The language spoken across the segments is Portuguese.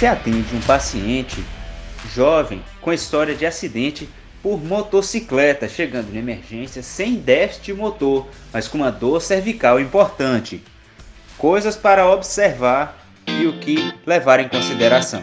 se atende um paciente jovem com história de acidente por motocicleta, chegando na emergência sem déficit motor, mas com uma dor cervical importante. Coisas para observar e o que levar em consideração.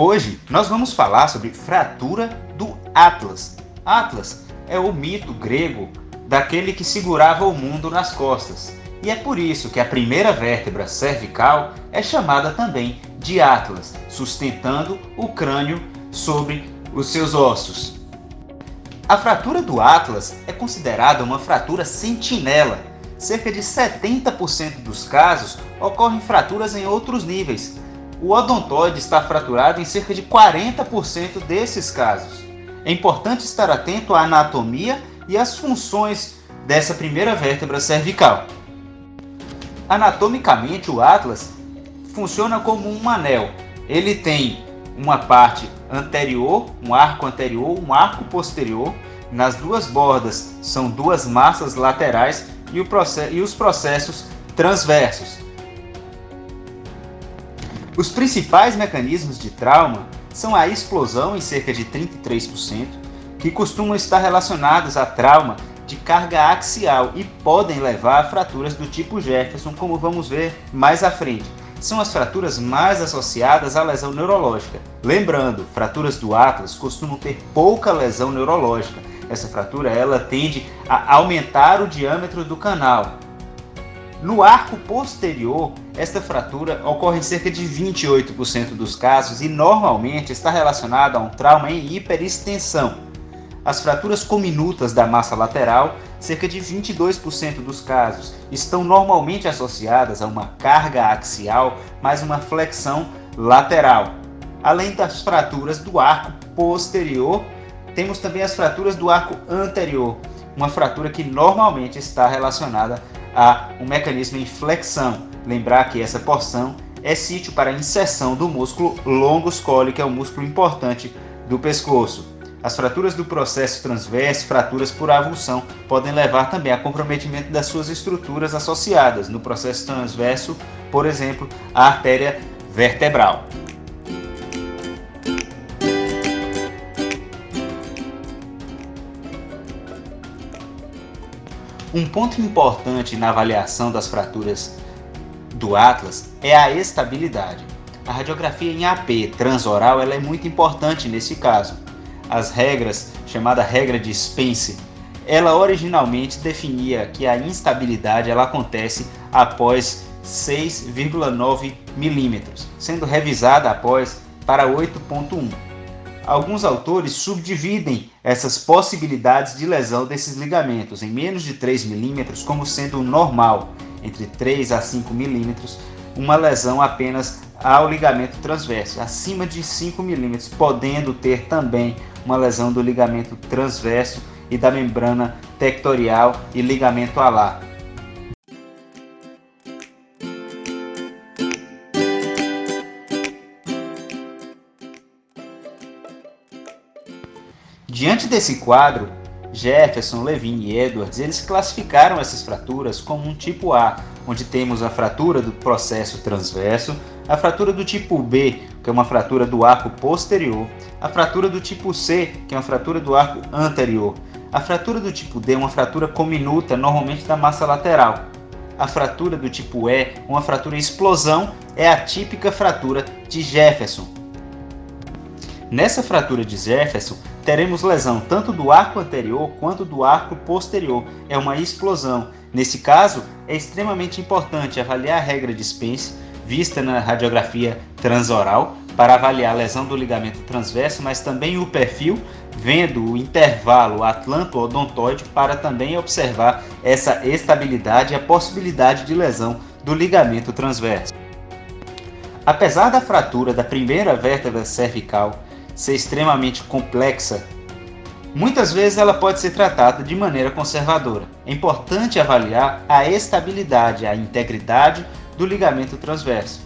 Hoje nós vamos falar sobre fratura do Atlas. Atlas é o mito grego daquele que segurava o mundo nas costas. E é por isso que a primeira vértebra cervical é chamada também de Atlas, sustentando o crânio sobre os seus ossos. A fratura do Atlas é considerada uma fratura sentinela. Cerca de 70% dos casos ocorrem fraturas em outros níveis, o odontoide está fraturado em cerca de 40% desses casos. É importante estar atento à anatomia e às funções dessa primeira vértebra cervical. Anatomicamente, o atlas funciona como um anel. Ele tem uma parte anterior, um arco anterior, um arco posterior. Nas duas bordas são duas massas laterais e, e os processos transversos. Os principais mecanismos de trauma são a explosão, em cerca de 33%, que costumam estar relacionados a trauma de carga axial e podem levar a fraturas do tipo Jefferson, como vamos ver mais à frente. São as fraturas mais associadas à lesão neurológica. Lembrando, fraturas do Atlas costumam ter pouca lesão neurológica. Essa fratura ela tende a aumentar o diâmetro do canal, no arco posterior, esta fratura ocorre em cerca de 28% dos casos e normalmente está relacionada a um trauma em hiperextensão. As fraturas cominutas da massa lateral, cerca de 22% dos casos, estão normalmente associadas a uma carga axial mais uma flexão lateral. Além das fraturas do arco posterior, temos também as fraturas do arco anterior, uma fratura que normalmente está relacionada a um mecanismo em flexão. Lembrar que essa porção é sítio para inserção do músculo longus colli, que é um músculo importante do pescoço. As fraturas do processo transverso, fraturas por avulsão, podem levar também a comprometimento das suas estruturas associadas. No processo transverso, por exemplo, a artéria vertebral. Um ponto importante na avaliação das fraturas do Atlas é a estabilidade. A radiografia em AP transoral ela é muito importante nesse caso. As regras, chamada regra de Spence, ela originalmente definia que a instabilidade ela acontece após 6,9 milímetros, sendo revisada após para 8,1 alguns autores subdividem essas possibilidades de lesão desses ligamentos em menos de 3 milímetros como sendo normal, entre 3 a 5 milímetros, uma lesão apenas ao ligamento transverso, acima de 5 milímetros, podendo ter também uma lesão do ligamento transverso e da membrana tectorial e ligamento alar. Diante desse quadro, Jefferson, Levin e Edwards, eles classificaram essas fraturas como um tipo A, onde temos a fratura do processo transverso, a fratura do tipo B, que é uma fratura do arco posterior, a fratura do tipo C, que é uma fratura do arco anterior. A fratura do tipo D uma fratura cominuta, normalmente da massa lateral. A fratura do tipo E, uma fratura explosão, é a típica fratura de Jefferson. Nessa fratura de Jefferson, teremos lesão tanto do arco anterior quanto do arco posterior. É uma explosão. Nesse caso, é extremamente importante avaliar a regra de Spence, vista na radiografia transoral, para avaliar a lesão do ligamento transverso, mas também o perfil vendo o intervalo atlanto-odontoide para também observar essa estabilidade e a possibilidade de lesão do ligamento transverso. Apesar da fratura da primeira vértebra cervical ser extremamente complexa, muitas vezes ela pode ser tratada de maneira conservadora. É importante avaliar a estabilidade, a integridade do ligamento transverso.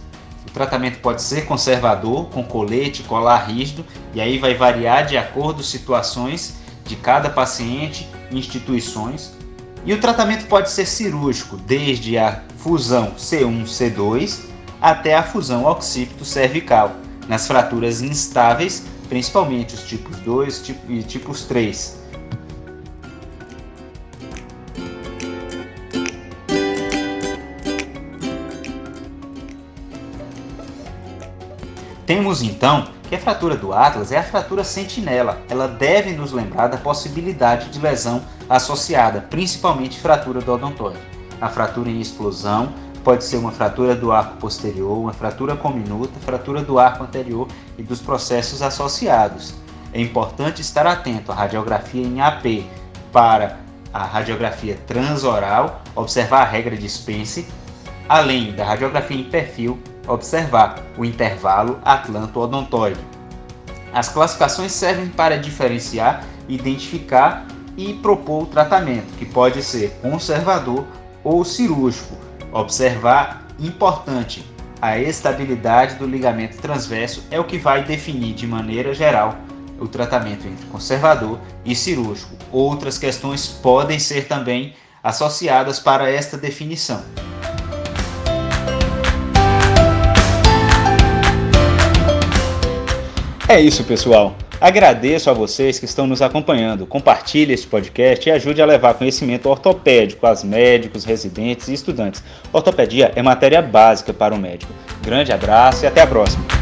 O tratamento pode ser conservador, com colete, colar rígido, e aí vai variar de acordo com situações de cada paciente e instituições. E o tratamento pode ser cirúrgico, desde a fusão C1-C2 até a fusão occipito cervical, nas fraturas instáveis, principalmente os tipos 2 e tipos 3. Temos então que a fratura do Atlas é a fratura sentinela. Ela deve nos lembrar da possibilidade de lesão associada, principalmente fratura do odontoide. A fratura em explosão pode ser uma fratura do arco posterior, uma fratura cominuta, fratura do arco anterior e dos processos associados. É importante estar atento à radiografia em AP para a radiografia transoral, observar a regra de Spence, além da radiografia em perfil observar o intervalo atlanto-odontoide. As classificações servem para diferenciar, identificar e propor o tratamento, que pode ser conservador ou cirúrgico. Observar importante a estabilidade do ligamento transverso é o que vai definir de maneira geral o tratamento entre conservador e cirúrgico. Outras questões podem ser também associadas para esta definição. É isso, pessoal. Agradeço a vocês que estão nos acompanhando. Compartilhe este podcast e ajude a levar conhecimento ortopédico aos médicos, residentes e estudantes. Ortopedia é matéria básica para o médico. Grande abraço e até a próxima.